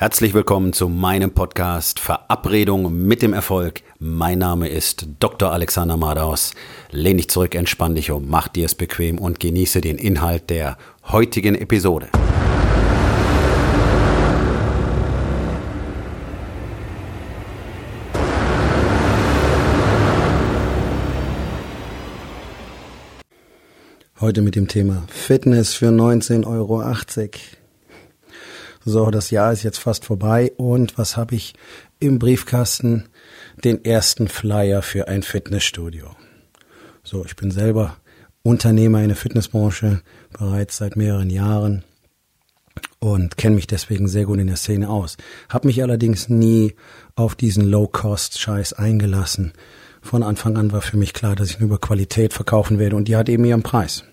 Herzlich willkommen zu meinem Podcast Verabredung mit dem Erfolg. Mein Name ist Dr. Alexander Madaus. Lehn dich zurück, entspann dich um, mach dir es bequem und genieße den Inhalt der heutigen Episode. Heute mit dem Thema Fitness für 19,80 Euro. So, das Jahr ist jetzt fast vorbei und was habe ich im Briefkasten? Den ersten Flyer für ein Fitnessstudio. So, ich bin selber Unternehmer in der Fitnessbranche bereits seit mehreren Jahren und kenne mich deswegen sehr gut in der Szene aus. Hab mich allerdings nie auf diesen Low-Cost-Scheiß eingelassen. Von Anfang an war für mich klar, dass ich nur über Qualität verkaufen werde und die hat eben ihren Preis.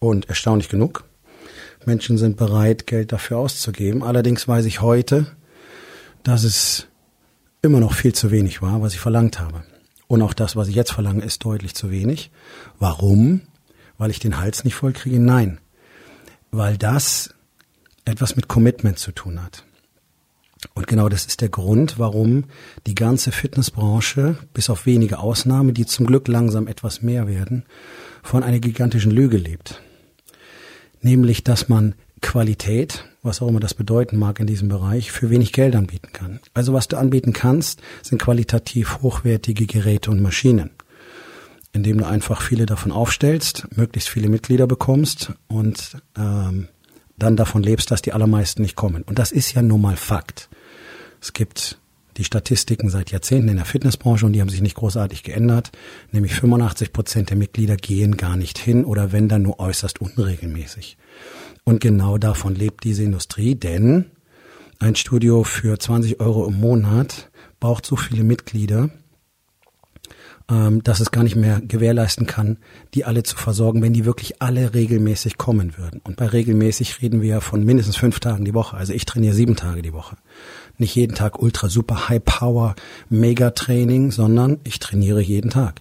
Und erstaunlich genug, Menschen sind bereit, Geld dafür auszugeben. Allerdings weiß ich heute, dass es immer noch viel zu wenig war, was ich verlangt habe. Und auch das, was ich jetzt verlange, ist deutlich zu wenig. Warum? Weil ich den Hals nicht voll kriege? Nein. Weil das etwas mit Commitment zu tun hat. Und genau das ist der Grund, warum die ganze Fitnessbranche, bis auf wenige Ausnahmen, die zum Glück langsam etwas mehr werden, von einer gigantischen Lüge lebt nämlich dass man Qualität, was auch immer das bedeuten mag in diesem Bereich, für wenig Geld anbieten kann. Also was du anbieten kannst, sind qualitativ hochwertige Geräte und Maschinen, indem du einfach viele davon aufstellst, möglichst viele Mitglieder bekommst und ähm, dann davon lebst, dass die allermeisten nicht kommen. Und das ist ja nun mal Fakt. Es gibt die Statistiken seit Jahrzehnten in der Fitnessbranche und die haben sich nicht großartig geändert. Nämlich 85 Prozent der Mitglieder gehen gar nicht hin oder wenn dann nur äußerst unregelmäßig. Und genau davon lebt diese Industrie, denn ein Studio für 20 Euro im Monat braucht so viele Mitglieder, ähm, dass es gar nicht mehr gewährleisten kann, die alle zu versorgen, wenn die wirklich alle regelmäßig kommen würden. Und bei regelmäßig reden wir von mindestens fünf Tagen die Woche. Also ich trainiere sieben Tage die Woche nicht jeden Tag ultra super High Power Mega Training, sondern ich trainiere jeden Tag.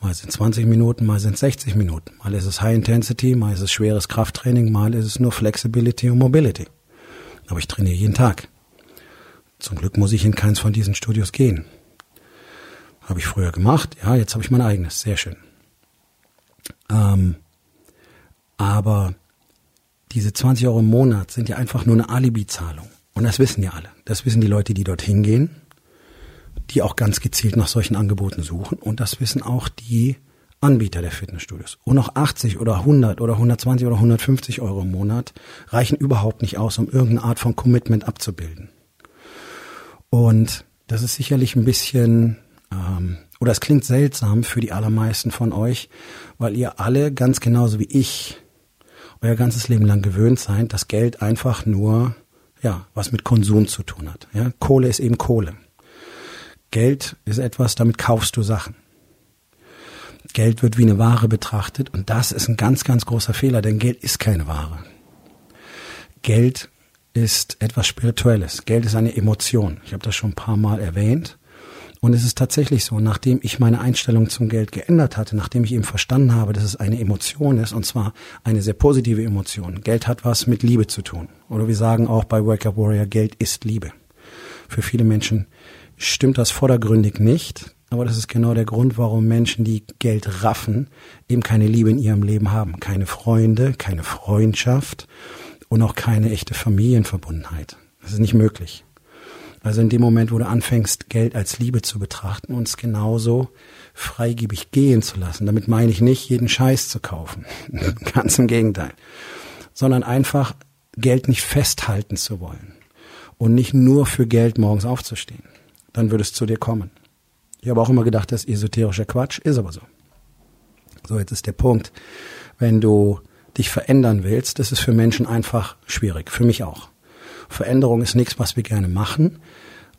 Mal sind 20 Minuten, mal sind 60 Minuten. Mal ist es High Intensity, mal ist es schweres Krafttraining, mal ist es nur Flexibility und Mobility. Aber ich trainiere jeden Tag. Zum Glück muss ich in keins von diesen Studios gehen. Habe ich früher gemacht, ja, jetzt habe ich mein eigenes, sehr schön. Ähm, aber diese 20 Euro im Monat sind ja einfach nur eine Alibi-Zahlung. Und das wissen ja alle. Das wissen die Leute, die dorthin gehen, die auch ganz gezielt nach solchen Angeboten suchen. Und das wissen auch die Anbieter der Fitnessstudios. Und auch 80 oder 100 oder 120 oder 150 Euro im Monat reichen überhaupt nicht aus, um irgendeine Art von Commitment abzubilden. Und das ist sicherlich ein bisschen, ähm, oder es klingt seltsam für die allermeisten von euch, weil ihr alle ganz genauso wie ich euer ganzes Leben lang gewöhnt seid, dass Geld einfach nur ja, was mit Konsum zu tun hat. Ja, Kohle ist eben Kohle. Geld ist etwas, damit kaufst du Sachen. Geld wird wie eine Ware betrachtet und das ist ein ganz, ganz großer Fehler, denn Geld ist keine Ware. Geld ist etwas Spirituelles. Geld ist eine Emotion. Ich habe das schon ein paar Mal erwähnt. Und es ist tatsächlich so, nachdem ich meine Einstellung zum Geld geändert hatte, nachdem ich eben verstanden habe, dass es eine Emotion ist, und zwar eine sehr positive Emotion. Geld hat was mit Liebe zu tun. Oder wir sagen auch bei Wake Up Warrior, Geld ist Liebe. Für viele Menschen stimmt das vordergründig nicht, aber das ist genau der Grund, warum Menschen, die Geld raffen, eben keine Liebe in ihrem Leben haben. Keine Freunde, keine Freundschaft und auch keine echte Familienverbundenheit. Das ist nicht möglich. Also in dem Moment, wo du anfängst, Geld als Liebe zu betrachten und es genauso freigebig gehen zu lassen. Damit meine ich nicht, jeden Scheiß zu kaufen. Ganz im Gegenteil. Sondern einfach Geld nicht festhalten zu wollen. Und nicht nur für Geld morgens aufzustehen. Dann würde es zu dir kommen. Ich habe auch immer gedacht, das ist esoterischer Quatsch, ist aber so. So, jetzt ist der Punkt. Wenn du dich verändern willst, das ist für Menschen einfach schwierig. Für mich auch. Veränderung ist nichts, was wir gerne machen.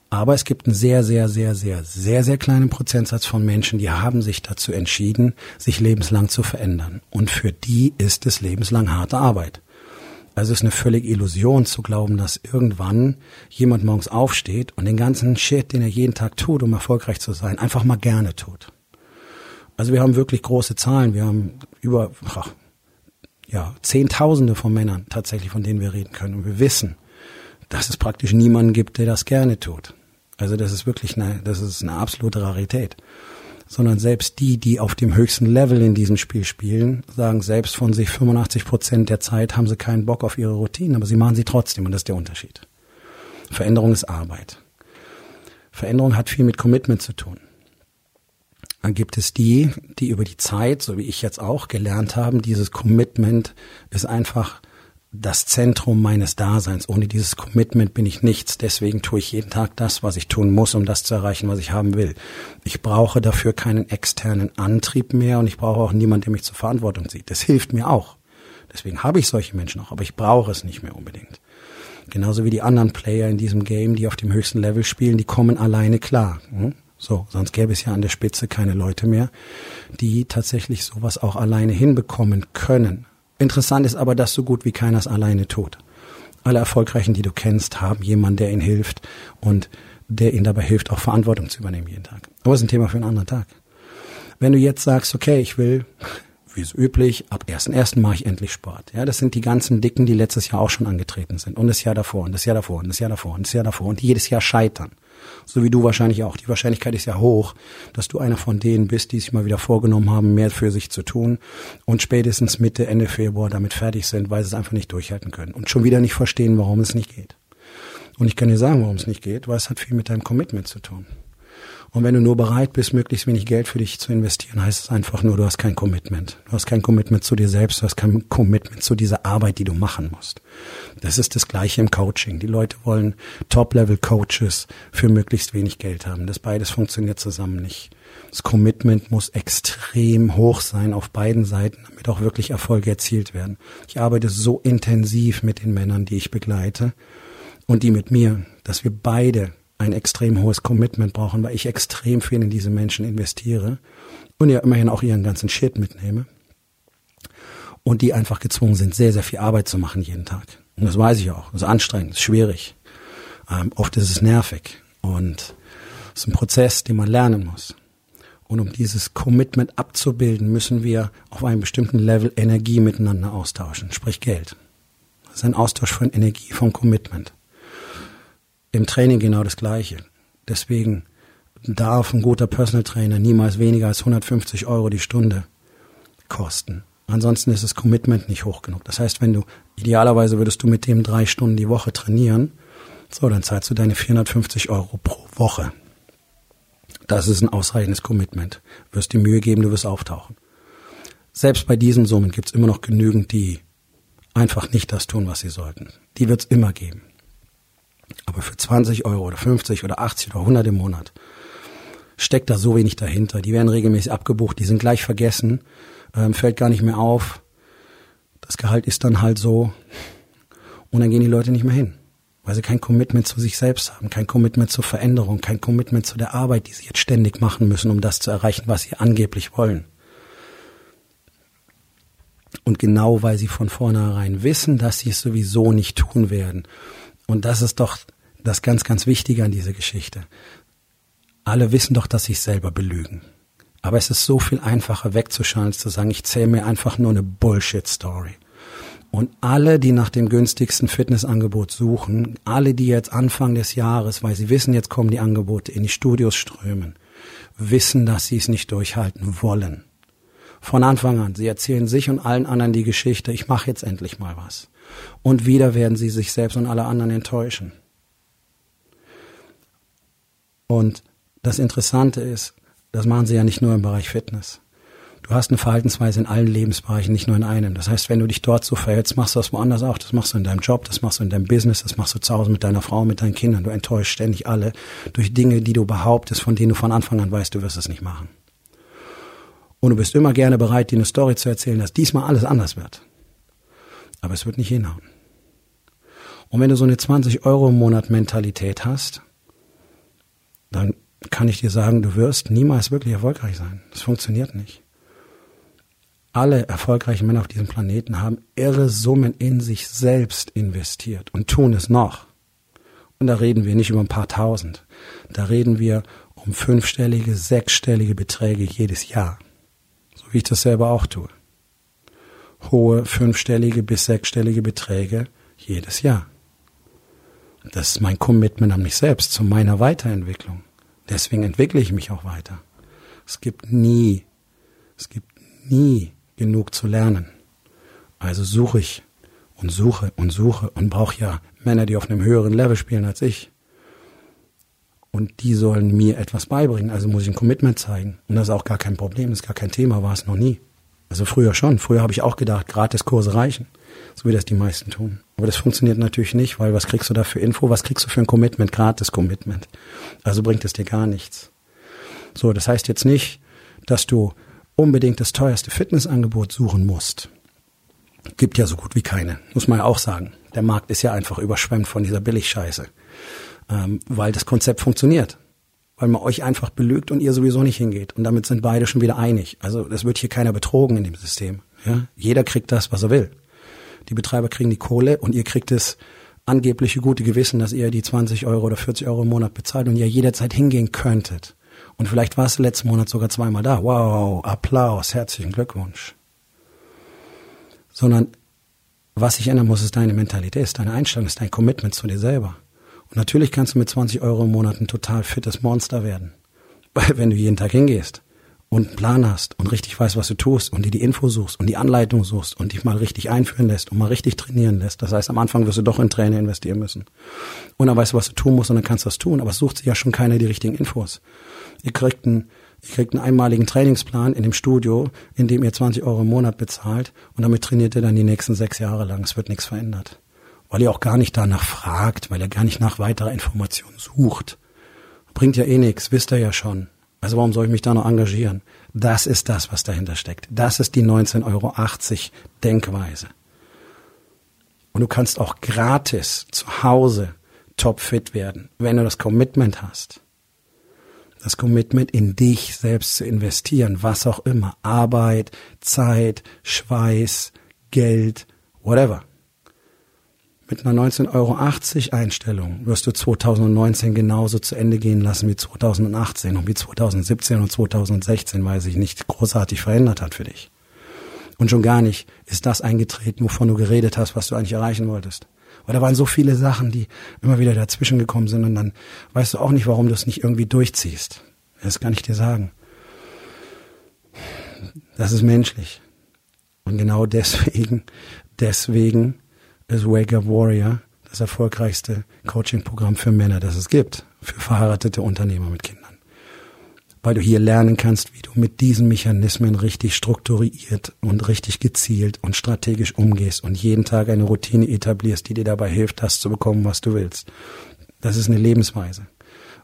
Aber es gibt einen sehr, sehr, sehr, sehr, sehr, sehr kleinen Prozentsatz von Menschen, die haben sich dazu entschieden, sich lebenslang zu verändern. Und für die ist es lebenslang harte Arbeit. Also es ist eine völlige Illusion zu glauben, dass irgendwann jemand morgens aufsteht und den ganzen Shit, den er jeden Tag tut, um erfolgreich zu sein, einfach mal gerne tut. Also wir haben wirklich große Zahlen. Wir haben über, ach, ja, Zehntausende von Männern tatsächlich, von denen wir reden können. Und wir wissen, dass es praktisch niemanden gibt, der das gerne tut. Also das ist wirklich eine, das ist eine absolute Rarität. Sondern selbst die, die auf dem höchsten Level in diesem Spiel spielen, sagen selbst von sich 85 Prozent der Zeit haben sie keinen Bock auf ihre Routinen, aber sie machen sie trotzdem und das ist der Unterschied. Veränderung ist Arbeit. Veränderung hat viel mit Commitment zu tun. Dann gibt es die, die über die Zeit, so wie ich jetzt auch, gelernt haben, dieses Commitment ist einfach das Zentrum meines Daseins. Ohne dieses Commitment bin ich nichts. Deswegen tue ich jeden Tag das, was ich tun muss, um das zu erreichen, was ich haben will. Ich brauche dafür keinen externen Antrieb mehr und ich brauche auch niemanden, der mich zur Verantwortung zieht. Das hilft mir auch. Deswegen habe ich solche Menschen auch, aber ich brauche es nicht mehr unbedingt. Genauso wie die anderen Player in diesem Game, die auf dem höchsten Level spielen, die kommen alleine klar. Hm? So, sonst gäbe es ja an der Spitze keine Leute mehr, die tatsächlich sowas auch alleine hinbekommen können. Interessant ist aber, dass so gut wie keiner es alleine tut. Alle Erfolgreichen, die du kennst, haben jemanden, der ihnen hilft und der ihnen dabei hilft, auch Verantwortung zu übernehmen jeden Tag. Aber es ist ein Thema für einen anderen Tag. Wenn du jetzt sagst, okay, ich will wie es üblich, ab 1.1. mache ich endlich Sport. Ja, das sind die ganzen Dicken, die letztes Jahr auch schon angetreten sind. Und das Jahr davor, und das Jahr davor, und das Jahr davor, und das Jahr davor, und die jedes Jahr scheitern. So wie du wahrscheinlich auch. Die Wahrscheinlichkeit ist ja hoch, dass du einer von denen bist, die sich mal wieder vorgenommen haben, mehr für sich zu tun und spätestens Mitte, Ende Februar damit fertig sind, weil sie es einfach nicht durchhalten können und schon wieder nicht verstehen, warum es nicht geht. Und ich kann dir sagen, warum es nicht geht, weil es hat viel mit deinem Commitment zu tun. Und wenn du nur bereit bist, möglichst wenig Geld für dich zu investieren, heißt es einfach nur, du hast kein Commitment. Du hast kein Commitment zu dir selbst, du hast kein Commitment zu dieser Arbeit, die du machen musst. Das ist das Gleiche im Coaching. Die Leute wollen Top-Level-Coaches für möglichst wenig Geld haben. Das beides funktioniert zusammen nicht. Das Commitment muss extrem hoch sein auf beiden Seiten, damit auch wirklich Erfolge erzielt werden. Ich arbeite so intensiv mit den Männern, die ich begleite und die mit mir, dass wir beide ein extrem hohes Commitment brauchen, weil ich extrem viel in diese Menschen investiere und ja immerhin auch ihren ganzen Shit mitnehme. Und die einfach gezwungen sind, sehr, sehr viel Arbeit zu machen jeden Tag. Und das weiß ich auch. Das ist anstrengend, ist schwierig. Ähm, oft ist es nervig. Und es ist ein Prozess, den man lernen muss. Und um dieses Commitment abzubilden, müssen wir auf einem bestimmten Level Energie miteinander austauschen, sprich Geld. Das ist ein Austausch von Energie, von Commitment im Training genau das Gleiche. Deswegen darf ein guter Personal Trainer niemals weniger als 150 Euro die Stunde kosten. Ansonsten ist das Commitment nicht hoch genug. Das heißt, wenn du idealerweise würdest du mit dem drei Stunden die Woche trainieren, so, dann zahlst du deine 450 Euro pro Woche. Das ist ein ausreichendes Commitment. Du wirst dir Mühe geben, du wirst auftauchen. Selbst bei diesen Summen gibt es immer noch genügend, die einfach nicht das tun, was sie sollten. Die wird es immer geben. Aber für 20 Euro oder 50 oder 80 oder 100 im Monat steckt da so wenig dahinter. Die werden regelmäßig abgebucht, die sind gleich vergessen, ähm, fällt gar nicht mehr auf. Das Gehalt ist dann halt so. Und dann gehen die Leute nicht mehr hin, weil sie kein Commitment zu sich selbst haben, kein Commitment zur Veränderung, kein Commitment zu der Arbeit, die sie jetzt ständig machen müssen, um das zu erreichen, was sie angeblich wollen. Und genau weil sie von vornherein wissen, dass sie es sowieso nicht tun werden und das ist doch das ganz, ganz Wichtige an dieser Geschichte. Alle wissen doch, dass sie sich selber belügen. Aber es ist so viel einfacher wegzuschauen, als zu sagen, ich zähle mir einfach nur eine Bullshit-Story. Und alle, die nach dem günstigsten Fitnessangebot suchen, alle, die jetzt Anfang des Jahres, weil sie wissen, jetzt kommen die Angebote, in die Studios strömen, wissen, dass sie es nicht durchhalten wollen. Von Anfang an. Sie erzählen sich und allen anderen die Geschichte, ich mache jetzt endlich mal was. Und wieder werden sie sich selbst und alle anderen enttäuschen. Und das Interessante ist, das machen sie ja nicht nur im Bereich Fitness. Du hast eine Verhaltensweise in allen Lebensbereichen, nicht nur in einem. Das heißt, wenn du dich dort so verhältst, machst du das woanders auch. Das machst du in deinem Job, das machst du in deinem Business, das machst du zu Hause mit deiner Frau, mit deinen Kindern. Du enttäuschst ständig alle durch Dinge, die du behauptest, von denen du von Anfang an weißt, du wirst es nicht machen. Und du bist immer gerne bereit, dir eine Story zu erzählen, dass diesmal alles anders wird. Aber es wird nicht hinhauen. Und wenn du so eine 20 Euro im Monat Mentalität hast, dann kann ich dir sagen, du wirst niemals wirklich erfolgreich sein. Das funktioniert nicht. Alle erfolgreichen Männer auf diesem Planeten haben irre Summen in sich selbst investiert und tun es noch. Und da reden wir nicht über ein paar tausend. Da reden wir um fünfstellige, sechsstellige Beträge jedes Jahr. So wie ich das selber auch tue hohe fünfstellige bis sechsstellige Beträge jedes Jahr. Das ist mein Commitment an mich selbst, zu meiner Weiterentwicklung. Deswegen entwickle ich mich auch weiter. Es gibt nie, es gibt nie genug zu lernen. Also suche ich und suche und suche und brauche ja Männer, die auf einem höheren Level spielen als ich. Und die sollen mir etwas beibringen. Also muss ich ein Commitment zeigen. Und das ist auch gar kein Problem, das ist gar kein Thema, war es noch nie. Also früher schon. Früher habe ich auch gedacht, Gratiskurse reichen. So wie das die meisten tun. Aber das funktioniert natürlich nicht, weil was kriegst du da für Info? Was kriegst du für ein Commitment? Gratis Commitment. Also bringt es dir gar nichts. So, das heißt jetzt nicht, dass du unbedingt das teuerste Fitnessangebot suchen musst. Gibt ja so gut wie keine, muss man ja auch sagen. Der Markt ist ja einfach überschwemmt von dieser Billigscheiße, ähm, weil das Konzept funktioniert. Weil man euch einfach belügt und ihr sowieso nicht hingeht. Und damit sind beide schon wieder einig. Also es wird hier keiner betrogen in dem System. Ja? Jeder kriegt das, was er will. Die Betreiber kriegen die Kohle und ihr kriegt das angebliche gute Gewissen, dass ihr die 20 Euro oder 40 Euro im Monat bezahlt und ihr jederzeit hingehen könnten. Und vielleicht warst du letzten Monat sogar zweimal da. Wow, Applaus, herzlichen Glückwunsch. Sondern was sich ändern muss, ist deine Mentalität, ist deine Einstellung, ist dein Commitment zu dir selber. Und natürlich kannst du mit 20 Euro im Monat ein total fittes Monster werden. Weil wenn du jeden Tag hingehst und einen Plan hast und richtig weißt, was du tust und dir die Info suchst und die Anleitung suchst und dich mal richtig einführen lässt und mal richtig trainieren lässt. Das heißt, am Anfang wirst du doch in Trainer investieren müssen. Und dann weißt du, was du tun musst und dann kannst du das tun. Aber es sucht sich ja schon keiner die richtigen Infos. Ihr kriegt einen, ihr kriegt einen einmaligen Trainingsplan in dem Studio, in dem ihr 20 Euro im Monat bezahlt und damit trainiert ihr dann die nächsten sechs Jahre lang. Es wird nichts verändert. Weil ihr auch gar nicht danach fragt, weil ihr gar nicht nach weiterer Information sucht. Bringt ja eh nichts, wisst ihr ja schon. Also warum soll ich mich da noch engagieren? Das ist das, was dahinter steckt. Das ist die 19,80 Euro Denkweise. Und du kannst auch gratis zu Hause topfit werden, wenn du das Commitment hast. Das Commitment in dich selbst zu investieren, was auch immer. Arbeit, Zeit, Schweiß, Geld, whatever. Mit einer 19,80 Euro Einstellung wirst du 2019 genauso zu Ende gehen lassen wie 2018 und wie 2017 und 2016, weil sich nicht großartig verändert hat für dich. Und schon gar nicht ist das eingetreten, wovon du geredet hast, was du eigentlich erreichen wolltest. Weil da waren so viele Sachen, die immer wieder dazwischen gekommen sind und dann weißt du auch nicht, warum du es nicht irgendwie durchziehst. Das kann ich dir sagen. Das ist menschlich. Und genau deswegen, deswegen ist Wake Up Warrior das erfolgreichste Coaching-Programm für Männer, das es gibt, für verheiratete Unternehmer mit Kindern. Weil du hier lernen kannst, wie du mit diesen Mechanismen richtig strukturiert und richtig gezielt und strategisch umgehst und jeden Tag eine Routine etablierst, die dir dabei hilft, das zu bekommen, was du willst. Das ist eine Lebensweise.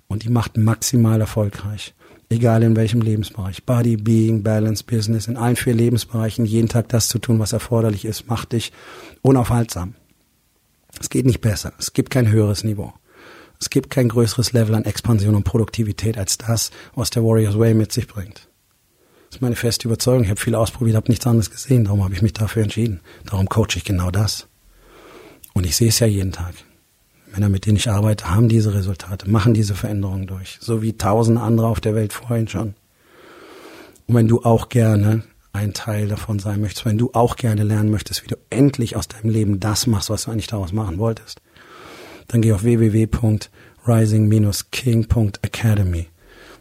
Und die macht maximal erfolgreich. Egal in welchem Lebensbereich. Body, Being, Balance, Business, in allen vier Lebensbereichen jeden Tag das zu tun, was erforderlich ist, macht dich unaufhaltsam. Es geht nicht besser. Es gibt kein höheres Niveau. Es gibt kein größeres Level an Expansion und Produktivität als das, was der Warriors Way mit sich bringt. Das ist meine feste Überzeugung. Ich habe viel ausprobiert, habe nichts anderes gesehen. Darum habe ich mich dafür entschieden. Darum coache ich genau das. Und ich sehe es ja jeden Tag. Männer, mit denen ich arbeite, haben diese Resultate, machen diese Veränderungen durch. So wie tausende andere auf der Welt vorhin schon. Und wenn du auch gerne ein Teil davon sein möchtest, wenn du auch gerne lernen möchtest, wie du endlich aus deinem Leben das machst, was du eigentlich daraus machen wolltest, dann geh auf www.rising-king.academy.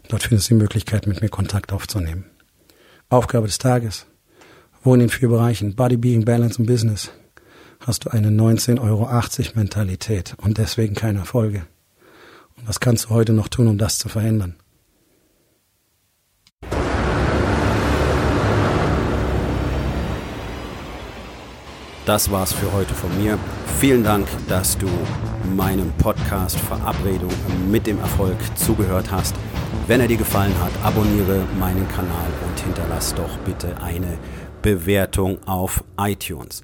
Dort findest du die Möglichkeit, mit mir Kontakt aufzunehmen. Aufgabe des Tages. Wo in vier Bereichen Body, Being, Balance und Business hast du eine 19,80 Euro Mentalität und deswegen keine Erfolge. Und was kannst du heute noch tun, um das zu verändern? Das war's für heute von mir. Vielen Dank, dass du meinem Podcast Verabredung mit dem Erfolg zugehört hast. Wenn er dir gefallen hat, abonniere meinen Kanal und hinterlass doch bitte eine Bewertung auf iTunes.